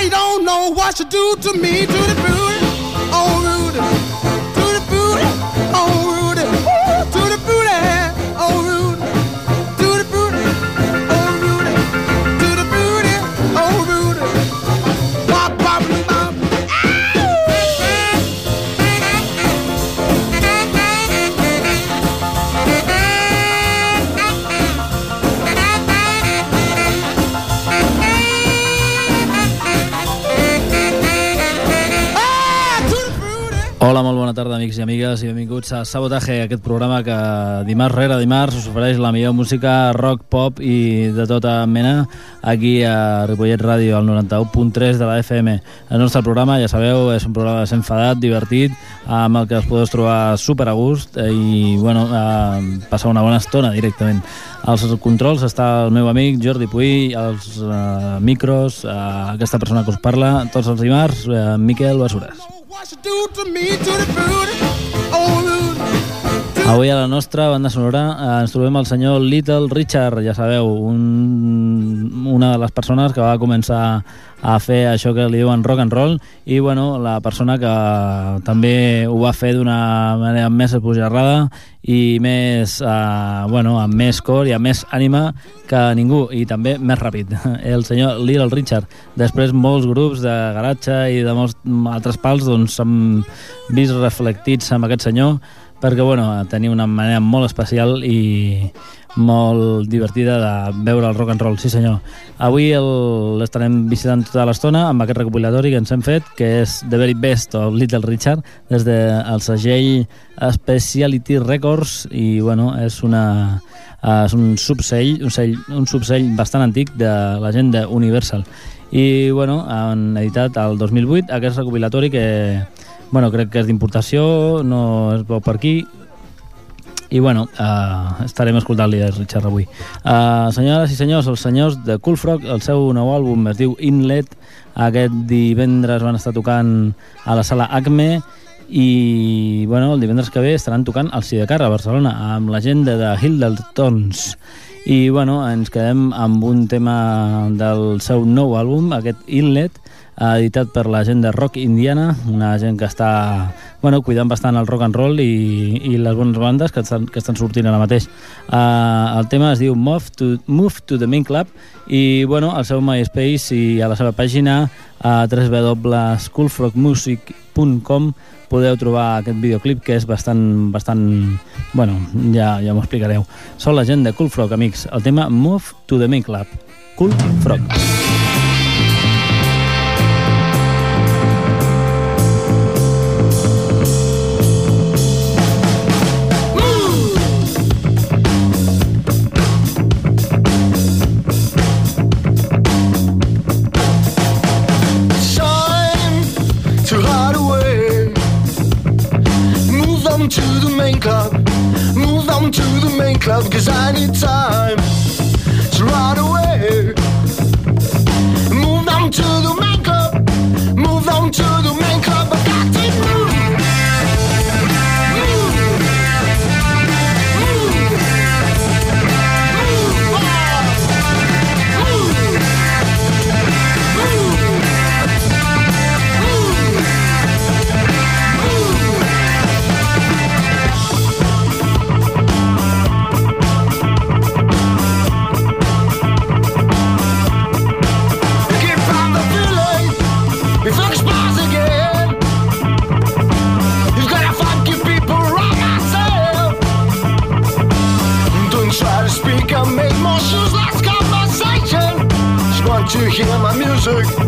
You don't know what she do to me, to the booty, i amigues, i benvinguts a Sabotaje, aquest programa que dimarts rere dimarts us ofereix la millor música rock, pop i de tota mena aquí a Ripollet Ràdio, al 91.3 de la FM. El nostre programa, ja sabeu, és un programa desenfadat, divertit, amb el que us podeu trobar super a gust eh, i, bueno, eh, passar una bona estona directament. Als controls està el meu amic Jordi Puy, als eh, micros, eh, aquesta persona que us parla, tots els dimarts, eh, Miquel Basures. What she do to me, to the booty, oh Rudy. Avui a la nostra banda sonora eh, ens trobem el senyor Little Richard, ja sabeu, un, una de les persones que va començar a fer això que li diuen rock and roll i bueno, la persona que també ho va fer d'una manera més esbojarrada i més, eh, bueno, amb més cor i amb més ànima que ningú i també més ràpid. El senyor Little Richard. Després molts grups de garatge i de molts altres pals doncs s'han vist reflectits amb aquest senyor perquè bueno, tenia una manera molt especial i molt divertida de veure el rock and roll, sí senyor. Avui l'estarem visitant tota l'estona amb aquest recopilatori que ens hem fet, que és The Very Best of Little Richard, des del segell Speciality Records i bueno, és una eh, és un subsell, un, sell, un subsell bastant antic de la gent de Universal. I bueno, han editat el 2008 aquest recopilatori que bueno, crec que és d'importació, no es veu per aquí, i bueno, uh, estarem escoltant-li Richard avui. Uh, senyores i senyors, els senyors de Cool Frog, el seu nou àlbum es diu Inlet, aquest divendres van estar tocant a la sala Acme i bueno, el divendres que ve estaran tocant al Sidecar a Barcelona amb la gent de The Hildertons. I bueno, ens quedem amb un tema del seu nou àlbum, aquest Inlet, editat per la gent de Rock Indiana, una gent que està bueno, cuidant bastant el rock and roll i, i les bones bandes que estan, que estan sortint ara mateix. Uh, el tema es diu Move to, Move to the Main Club i bueno, al seu MySpace i a la seva pàgina a www.schoolfrogmusic.com podeu trobar aquest videoclip que és bastant, bastant bueno, ja, ja m'ho explicareu. Són la gent de Cool Frog, amics. El tema Move to the Main Club. Cool Frog. shine club, cause I need time to ride away. Move on to the club. Move on to the main hear my music.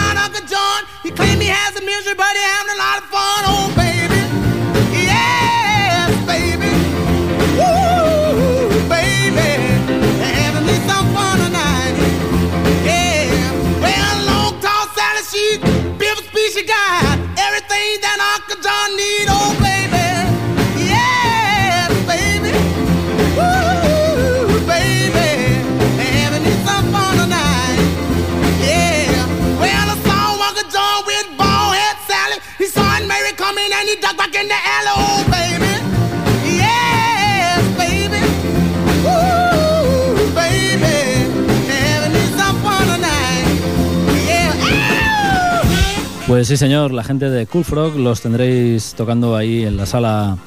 He claimed he has the misery, but he having a lot of fun, oh baby. Pues sí, señor, la gente de Cool Frog los tendréis tocando ahí en la sala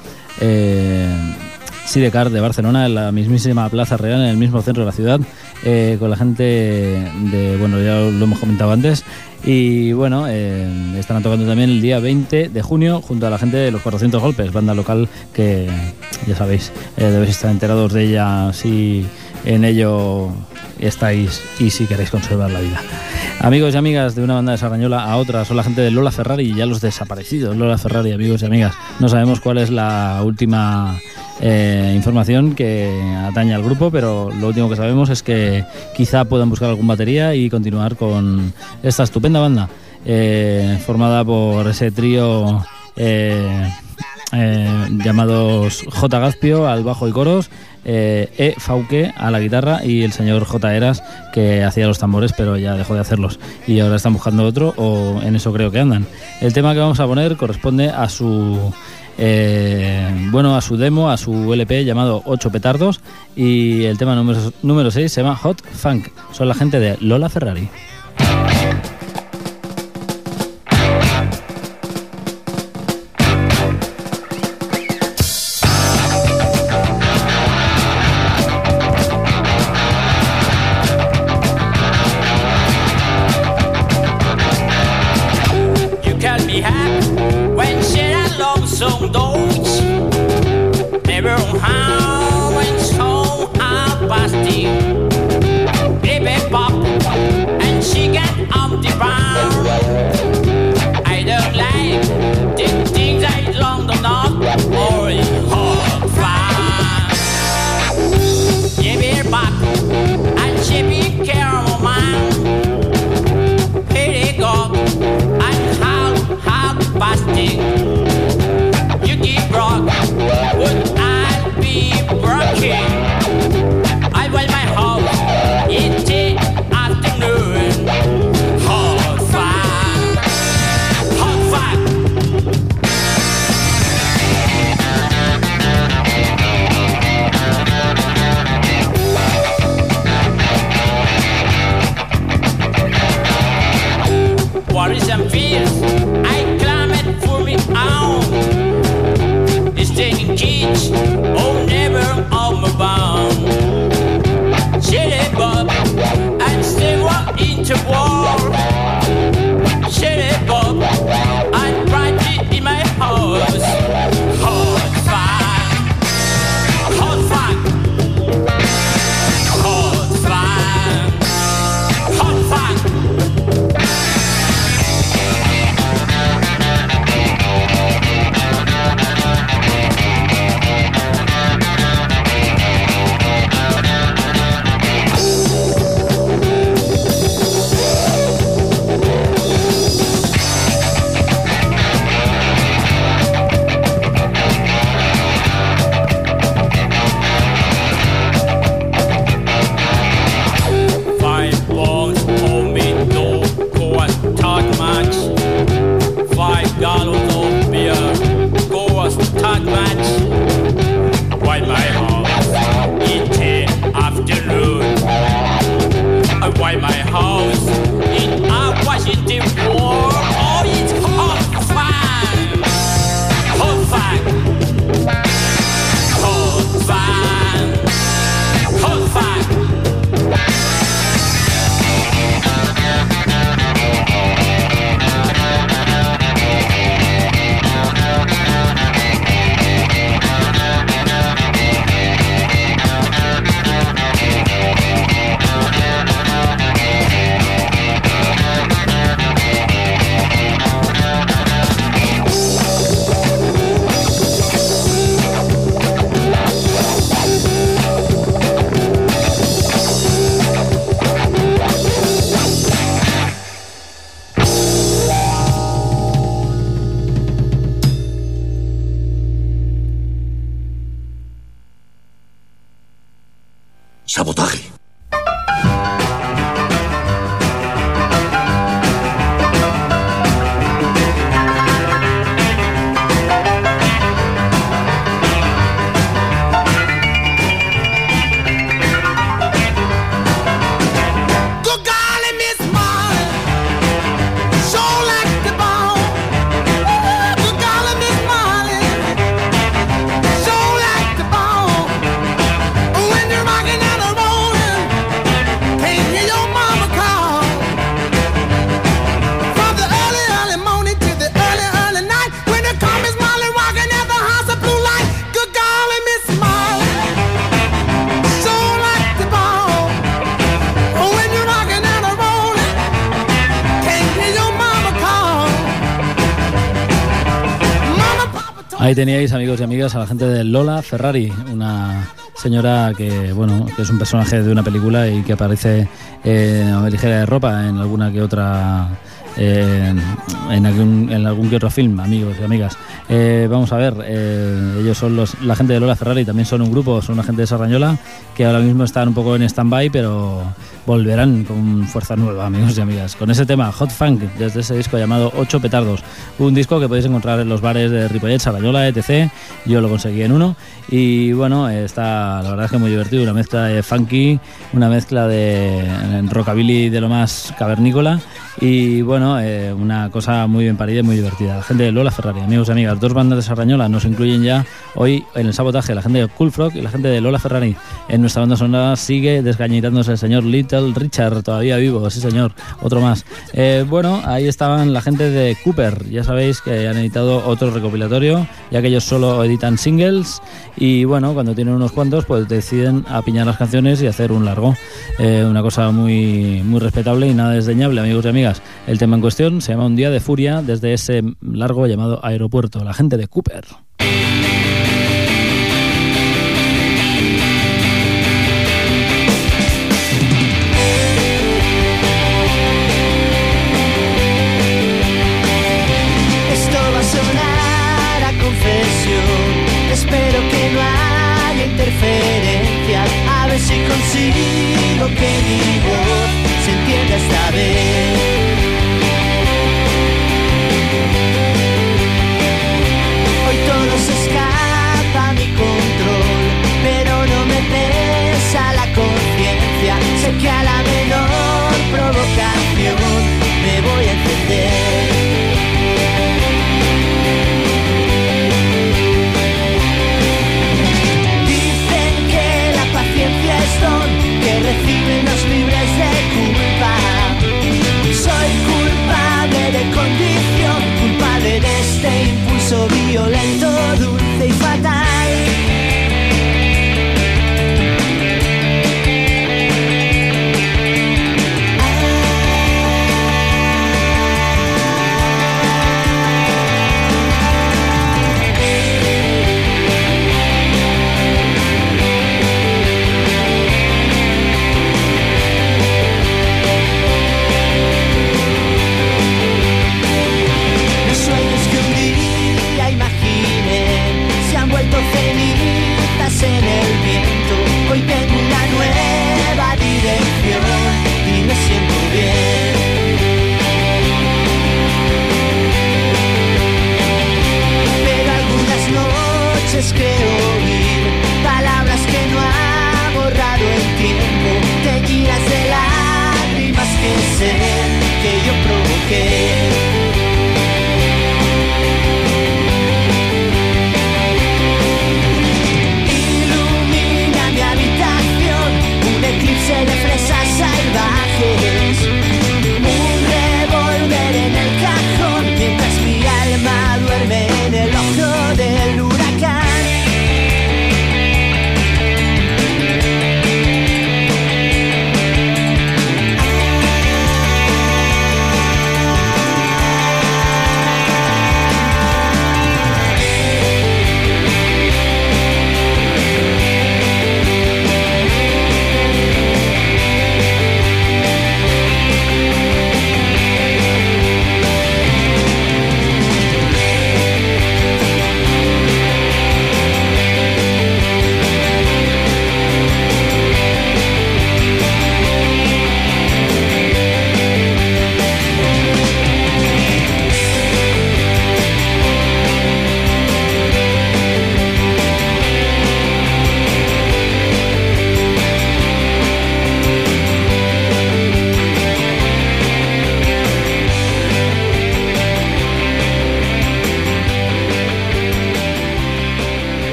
eh, Sidecar de Barcelona, en la mismísima Plaza Real, en el mismo centro de la ciudad, eh, con la gente de, bueno, ya lo hemos comentado antes, y bueno, eh, estarán tocando también el día 20 de junio junto a la gente de los 400 Golpes, banda local que ya sabéis, eh, debéis estar enterados de ella si en ello estáis y si queréis conservar la vida. Amigos y amigas de una banda de Sarrañola a otra son la gente de Lola Ferrari y ya los desaparecidos. Lola Ferrari, amigos y amigas. No sabemos cuál es la última eh, información que atañe al grupo, pero lo último que sabemos es que quizá puedan buscar algún batería y continuar con esta estupenda banda eh, formada por ese trío eh, eh, llamados J. Gazpio al bajo y coros, eh, E. Fauque a la guitarra y el señor J. Eras que hacía los tambores pero ya dejó de hacerlos y ahora están buscando otro o en eso creo que andan. El tema que vamos a poner corresponde a su eh, bueno a su demo, a su LP llamado 8 petardos y el tema número, número 6 se llama Hot Funk. Son la gente de Lola Ferrari. Ahí teníais, amigos y amigas, a la gente de Lola Ferrari, una señora que, bueno, que es un personaje de una película y que aparece eh, ligera de ropa en alguna que otra eh, en, algún, en algún que otro film, amigos y amigas. Eh, vamos a ver, eh, ellos son los, la gente de Lola Ferrari, también son un grupo, son una gente de Sarrañola que ahora mismo están un poco en stand-by, pero volverán con fuerza nueva, amigos y amigas. Con ese tema, Hot Funk, desde ese disco llamado Ocho Petardos, un disco que podéis encontrar en los bares de Ripollet, Sarrañola, etc. Yo lo conseguí en uno y bueno, está la verdad es que muy divertido, una mezcla de funky, una mezcla de rockabilly de lo más cavernícola y bueno, eh, una cosa muy bien parida y muy divertida. La gente de Lola Ferrari, amigos y amigas, dos bandas de Sarrañola nos incluyen ya hoy en el sabotaje, la gente de Cool Frog y la gente de Lola Ferrari. En nuestra banda sonora sigue desgañitándose el señor Richard, todavía vivo, sí señor, otro más. Eh, bueno, ahí estaban la gente de Cooper, ya sabéis que han editado otro recopilatorio, ya que ellos solo editan singles y bueno, cuando tienen unos cuantos pues deciden apiñar las canciones y hacer un largo. Eh, una cosa muy, muy respetable y nada desdeñable, amigos y amigas. El tema en cuestión se llama Un día de furia desde ese largo llamado Aeropuerto, la gente de Cooper.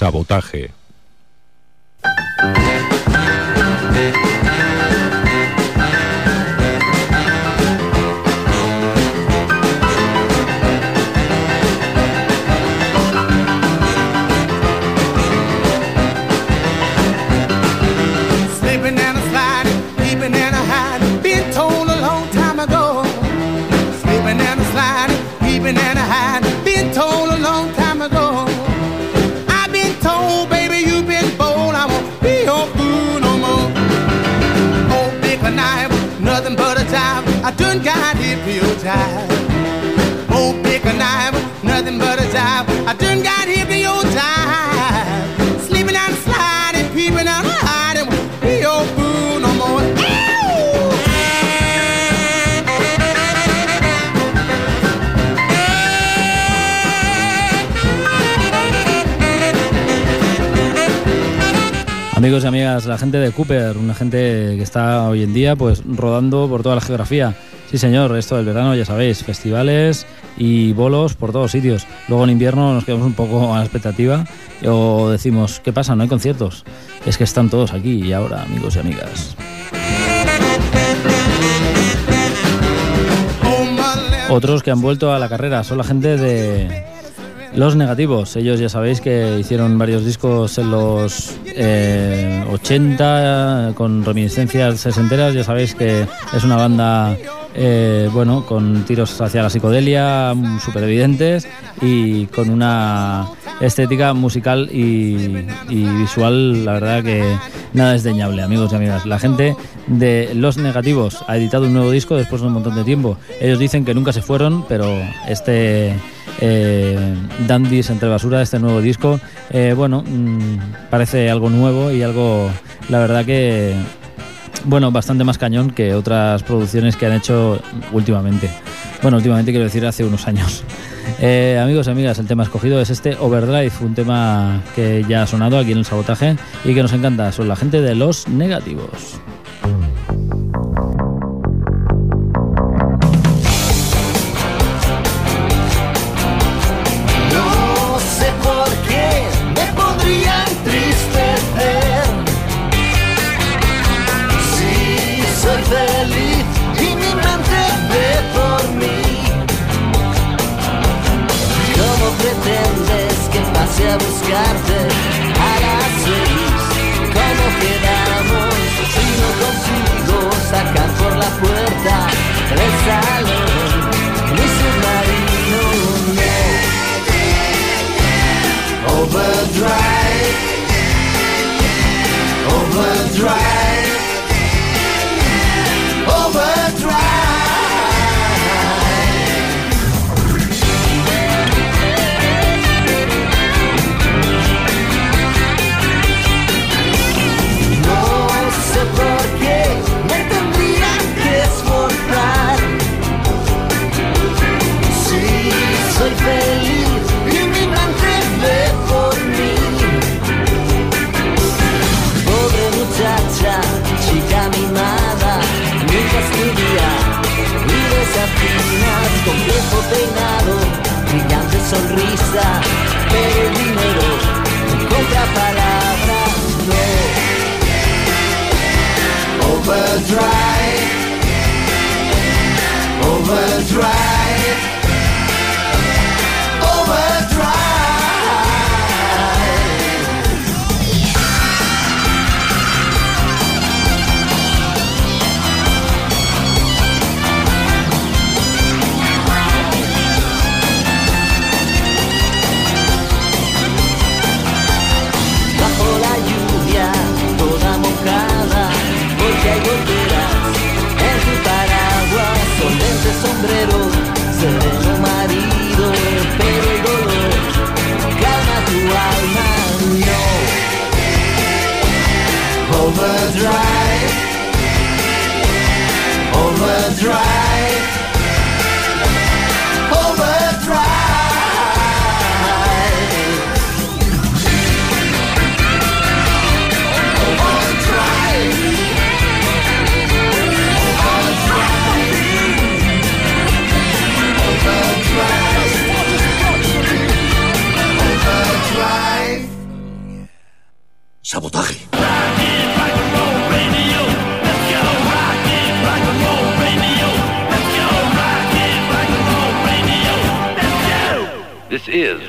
Sabotaje. Amigos y amigas, la gente de Cooper, una gente que está hoy en día pues rodando por toda la geografía. Sí, señor, esto del verano ya sabéis, festivales y bolos por todos sitios. Luego en invierno nos quedamos un poco a la expectativa o decimos, ¿qué pasa? No hay conciertos. Es que están todos aquí y ahora, amigos y amigas. Otros que han vuelto a la carrera son la gente de Los Negativos. Ellos ya sabéis que hicieron varios discos en los eh, 80 con reminiscencias sesenteras. Ya sabéis que es una banda eh, bueno con tiros hacia la psicodelia súper evidentes y con una estética musical y, visual, la verdad que nada desdeñable, amigos y amigas. La gente de Los Negativos ha editado un nuevo disco después de un montón de tiempo. Ellos dicen que nunca se fueron, pero este eh, Dandies entre basura, este nuevo disco, eh, bueno, mm, parece algo nuevo y algo, la verdad que, bueno, bastante más cañón que otras producciones que han hecho últimamente. Bueno, últimamente quiero decir hace unos años. Eh, amigos y amigas, el tema escogido es este Overdrive, un tema que ya ha sonado aquí en el sabotaje y que nos encanta. Son la gente de los negativos.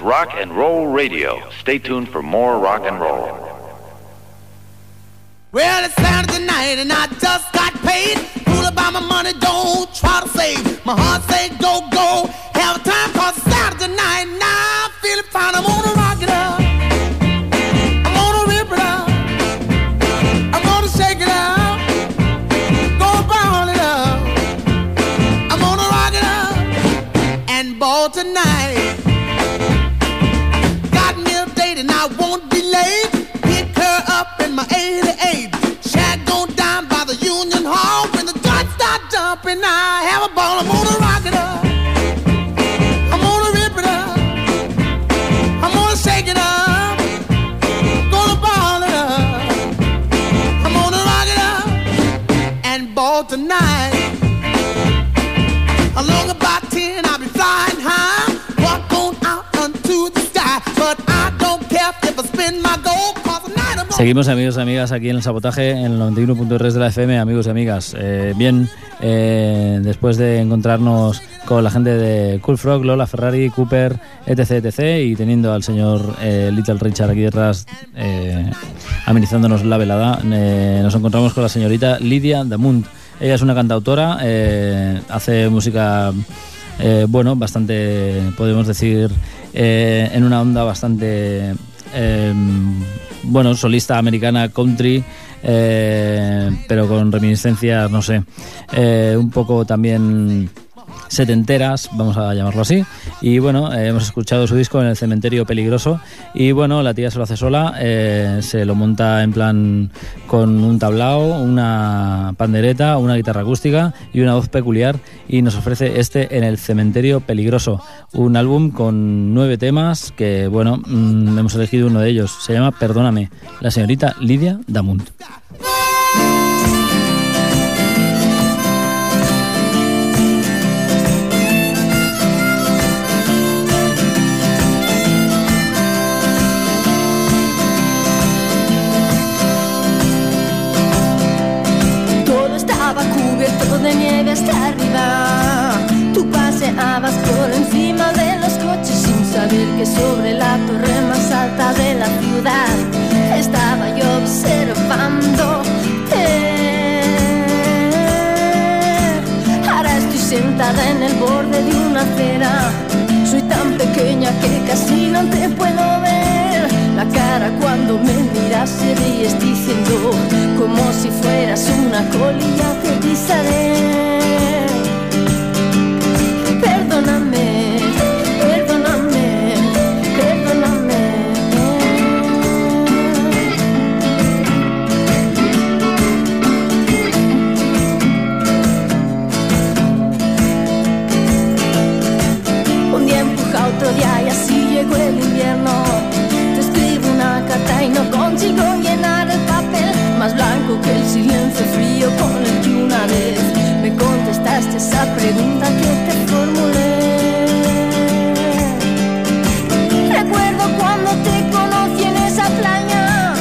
Rock and Roll Radio. Stay tuned for more rock and roll. Well, it's Saturday night and I just got paid. Fool about my money, don't try to save. My heart say go, go. Have a time cause Saturday night. Now tonight. Along about 10, I'll be flying high. Walk on out unto the sky. But I don't care if I spin my gold. Seguimos amigos y amigas aquí en el sabotaje en el 91.3 de la FM, amigos y amigas. Eh, bien, eh, después de encontrarnos con la gente de Cool Frog, Lola, Ferrari, Cooper, etc, etc, y teniendo al señor eh, Little Richard aquí detrás eh, amenizándonos la velada, eh, nos encontramos con la señorita Lidia Damunt. Ella es una cantautora, eh, hace música, eh, bueno, bastante, podemos decir, eh, en una onda bastante eh, bueno, solista americana country, pero con reminiscencias, no sé, un poco también setenteras, vamos a llamarlo así. Y bueno, eh, hemos escuchado su disco en el Cementerio Peligroso. Y bueno, la tía se lo hace sola, eh, se lo monta en plan con un tablao, una pandereta, una guitarra acústica y una voz peculiar. Y nos ofrece este en el Cementerio Peligroso, un álbum con nueve temas que, bueno, mm, hemos elegido uno de ellos. Se llama Perdóname, la señorita Lidia Damunt. Que sobre la torre más alta de la ciudad estaba yo observándote. Ahora estoy sentada en el borde de una acera. Soy tan pequeña que casi no te puedo ver la cara cuando me miras se ríes diciendo como si fueras una colilla que pisaré. Contestaste esa pregunta que te formulé. Recuerdo cuando te conocí en esa playa,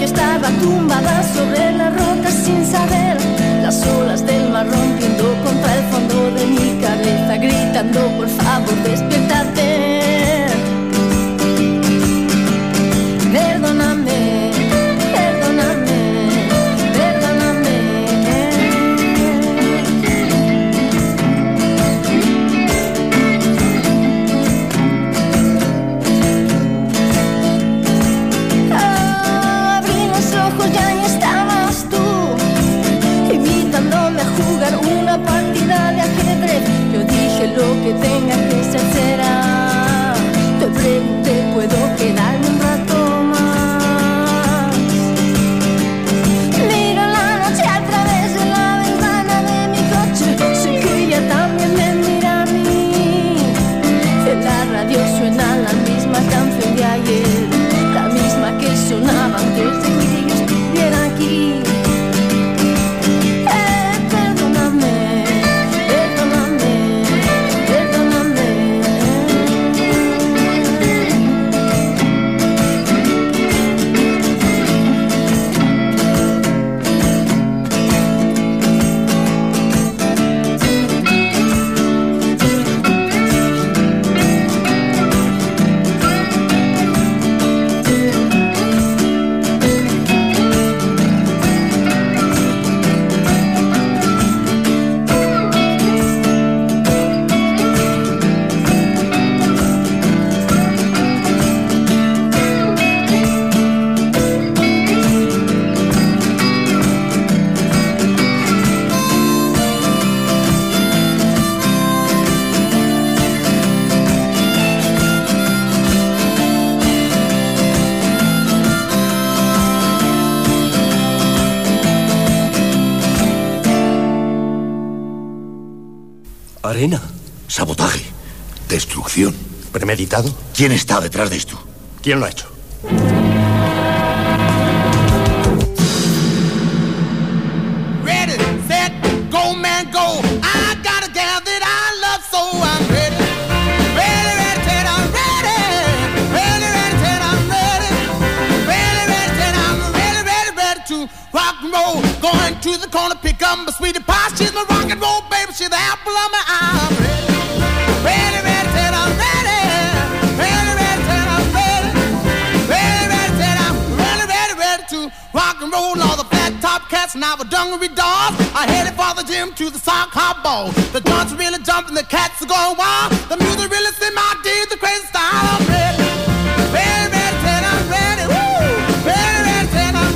estaba tumbada sobre las rocas sin saber las olas del mar rompiendo contra el fondo de mi cabeza, gritando por favor despiértate. Tenga que ser. Sabotaje. Destrucción. ¿Premeditado? ¿Quién está detrás de esto? ¿Quién lo ha hecho? To the corner, pick up my sweetie pie. She's my rock and roll baby. She's the apple of my eye. Cats and our dungaree dolls. I headed for the gym to the sock hop ball. The joints really jumping, the cats are going wild. The music really set my D, the crazy style. I'm ready. Ready, ready, set, I'm ready. Woo! Ready, ready, roll.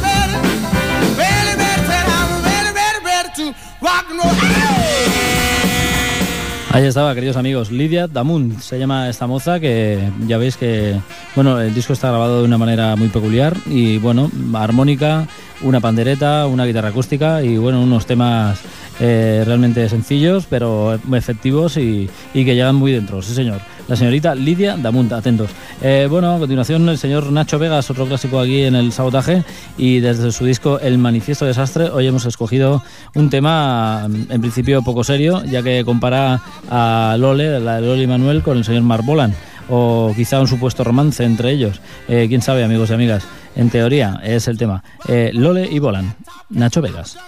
Ahí estaba, queridos amigos. Lidia Damunt se llama esta moza que ya veis que, bueno, el disco está grabado de una manera muy peculiar y, bueno, armónica, una pandereta, una guitarra acústica y, bueno, unos temas eh, realmente sencillos pero efectivos y, y que llegan muy dentro. Sí, señor. La señorita Lidia Damunt, atentos. Eh, bueno, a continuación el señor Nacho Vegas, otro clásico aquí en el sabotaje y desde su disco El Manifiesto Desastre hoy hemos escogido un tema en principio poco serio ya que compara a Lole, la de Loli Manuel con el señor Mark Bolan o quizá un supuesto romance entre ellos. Eh, Quién sabe, amigos y amigas. En teoría es el tema. Eh, Lole y Bolan. Nacho Vegas.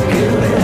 Siempre te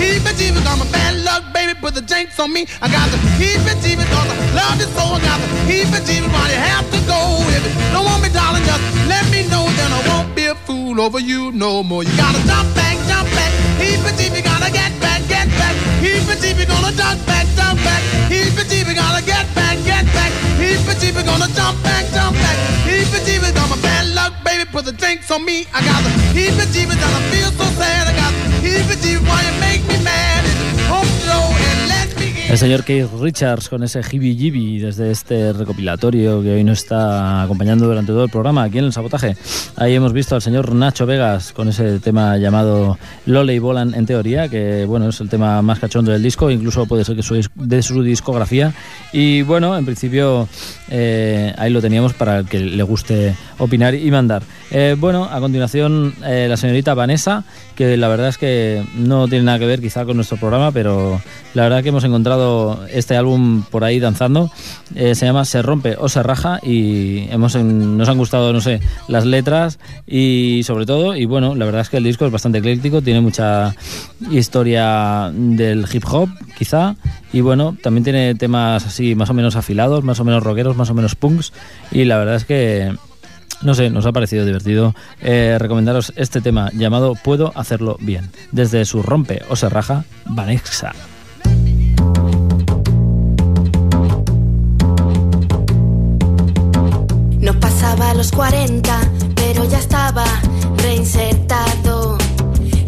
Back, jump back. Heebie jeebie, gotta get back, get back. Heebie jeebie, gotta duck back, duck back. Heebie jeebie, gotta get back, get back. Heebie jeebie, gotta jump back, jump back. Heebie jeebie, got my bad luck, baby, put the jinx on me. I got the heebie jeebie, cause I love you so. I got the heebie jeebie, why you have to go with it? Don't want me, darling, just let me know, then I won't be a fool over you no more. You gotta jump back, jump back. Heebie jeebie, gotta get back, get back. Heebie jeebie, gonna duck back, duck back. Heebie jeebie, gotta get back, get back. Heebie jeebie, gonna jump back, jump back. Heebie jeebie, got my bad luck, baby, put the jinx on me. I got the heebie jeebie, and I feel so sad. I got the El señor Keith Richards con ese Hibby Jibby desde este recopilatorio que hoy nos está acompañando durante todo el programa aquí en el sabotaje. Ahí hemos visto al señor Nacho Vegas con ese tema llamado Lole y Bolan en teoría, que bueno, es el tema más cachondo del disco, incluso puede ser que de su discografía. Y bueno, en principio eh, ahí lo teníamos para el que le guste opinar y mandar. Eh, bueno, a continuación eh, la señorita Vanessa, que la verdad es que no tiene nada que ver quizá con nuestro programa, pero la verdad que hemos encontrado este álbum por ahí danzando. Eh, se llama Se rompe o se raja y hemos nos han gustado, no sé, las letras y sobre todo, y bueno, la verdad es que el disco es bastante ecléctico, tiene mucha historia del hip hop, quizá, y bueno, también tiene temas así más o menos afilados, más o menos rockeros, más o menos punks, y la verdad es que no sé, nos ha parecido divertido eh, recomendaros este tema llamado Puedo hacerlo bien, desde su rompe o se raja, Vanessa. No pasaba los 40, pero ya estaba reinsertado.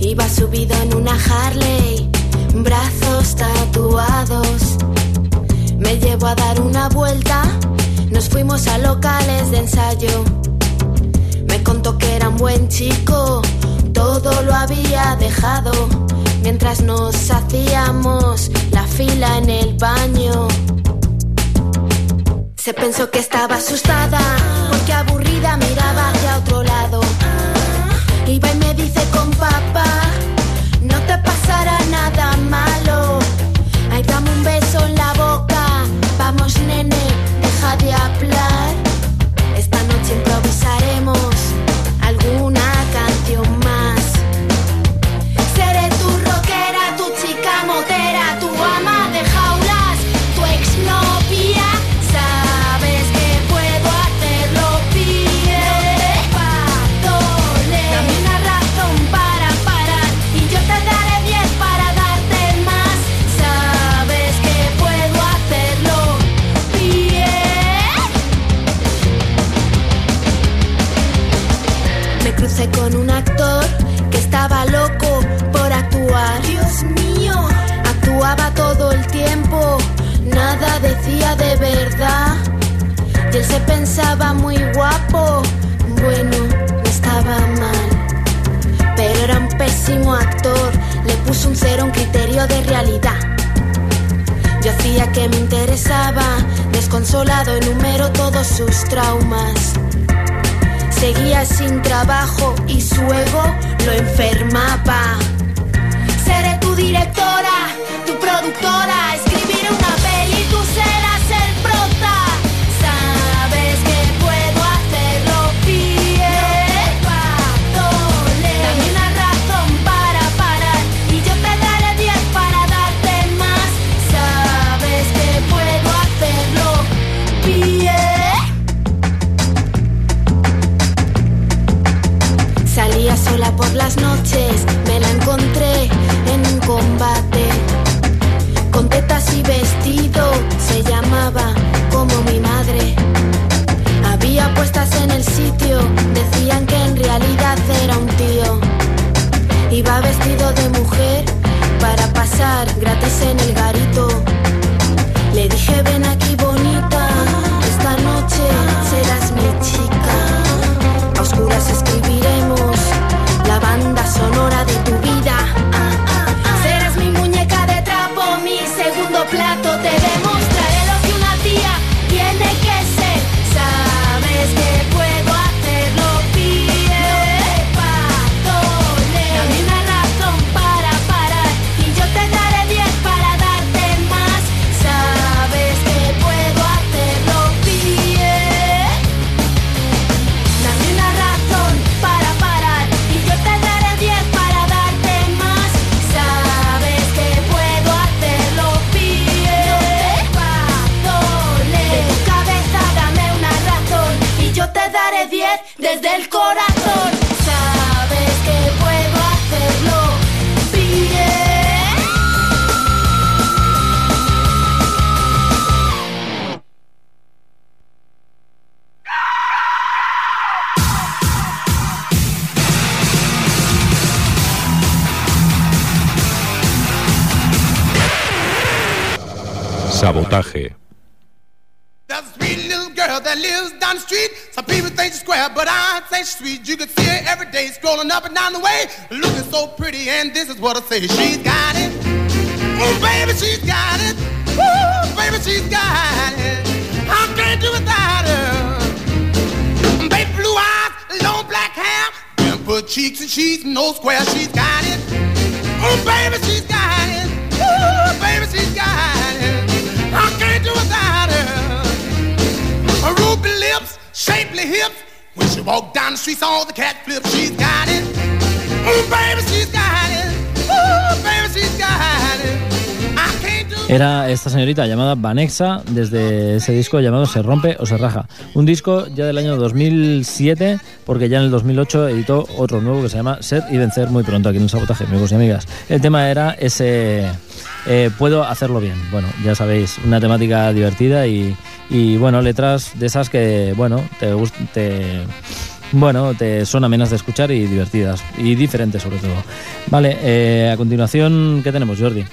Iba subido en una Harley, brazos tatuados. Me llevó a dar una vuelta, nos fuimos a locales de ensayo. Me contó que era un buen chico, todo lo había dejado. Mientras nos hacíamos la fila en el baño. Se pensó que estaba asustada porque aburrida miraba hacia otro lado. Iba y me dice con papá, pasará nada malo. Ay, dame un beso en la boca. Vamos, nene, pensaba muy guapo, bueno, no estaba mal. Pero era un pésimo actor, le puso un cero a un criterio de realidad. Yo hacía que me interesaba, desconsolado enumero todos sus traumas. Seguía sin trabajo y su ego lo enfermaba. Seré tu directora, tu productora, hair, dimpled cheeks and she's no square. She's got it. Oh, baby, she's got it. Era esta señorita llamada Vanexa desde ese disco llamado Se rompe o se raja. Un disco ya del año 2007 porque ya en el 2008 editó otro nuevo que se llama Ser y Vencer muy pronto aquí en el Sabotaje, amigos y amigas. El tema era ese eh, Puedo hacerlo bien. Bueno, ya sabéis, una temática divertida y, y, bueno, letras de esas que, bueno, te te bueno, te son amenas de escuchar y divertidas y diferentes sobre todo. Vale, eh, a continuación, ¿qué tenemos, Jordi?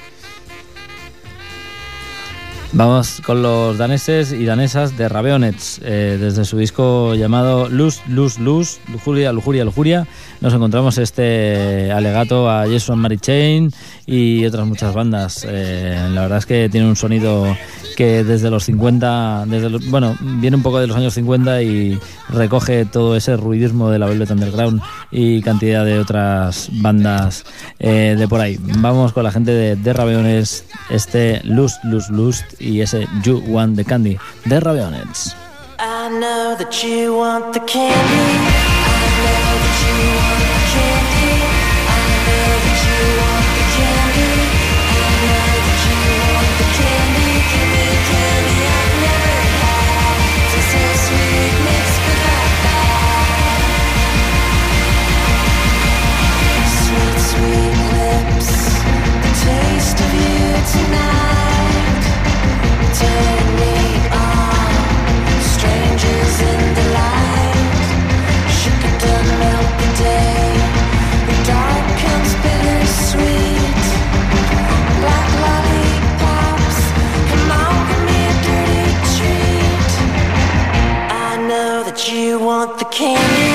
Vamos con los daneses y danesas de Rabeonets, eh, desde su disco llamado Luz, Luz, Luz, Lujuria, Lujuria, Lujuria. Nos encontramos este alegato a and Mary Chain y otras muchas bandas. Eh, la verdad es que tiene un sonido que desde los 50, desde los- bueno, viene un poco de los años 50 y recoge todo ese ruidismo de la Velvet Underground y cantidad de otras bandas eh, de por ahí. Vamos con la gente de, de Rabeones, este Lust, Lust, Lust y ese You Want the Candy de Rabeones. The candy. came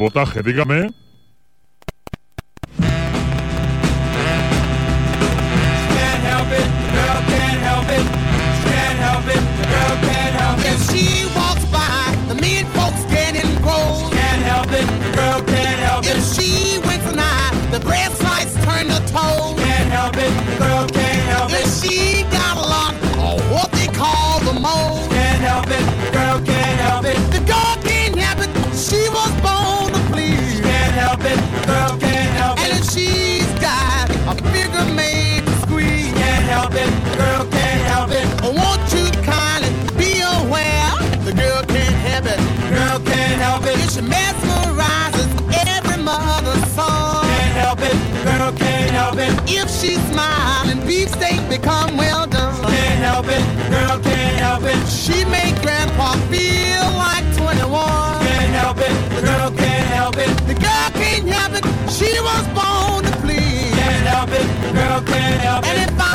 sabotaje, dígame. up, get.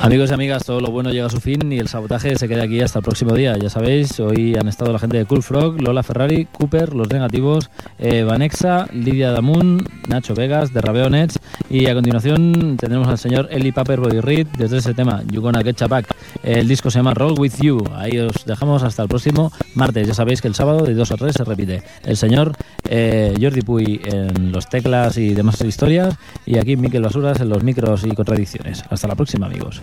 Amigos y amigas, todo lo bueno llega a su fin y el sabotaje se queda aquí hasta el próximo día. Ya sabéis, hoy han estado la gente de Cool Frog, Lola Ferrari, Cooper, Los Negativos, eh, Vanexa, Lidia Damun, Nacho Vegas, de Rabeonets y a continuación tendremos al señor Eli Paper Body Reed desde ese tema, You Gonna Get Back. El disco se llama Roll With You. Ahí os dejamos hasta el próximo martes. Ya sabéis que el sábado de 2 a 3 se repite. El señor eh, Jordi Puy en los teclas y demás historias y aquí Miquel Basuras en los micros y contradicciones. Hasta la próxima, amigos.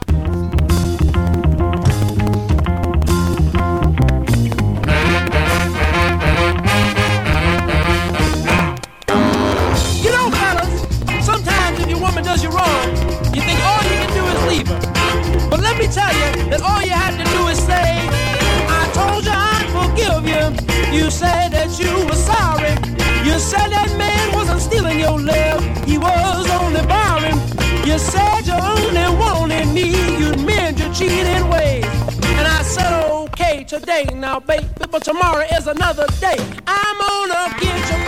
today now, baby, but tomorrow is another day. I'm gonna get you.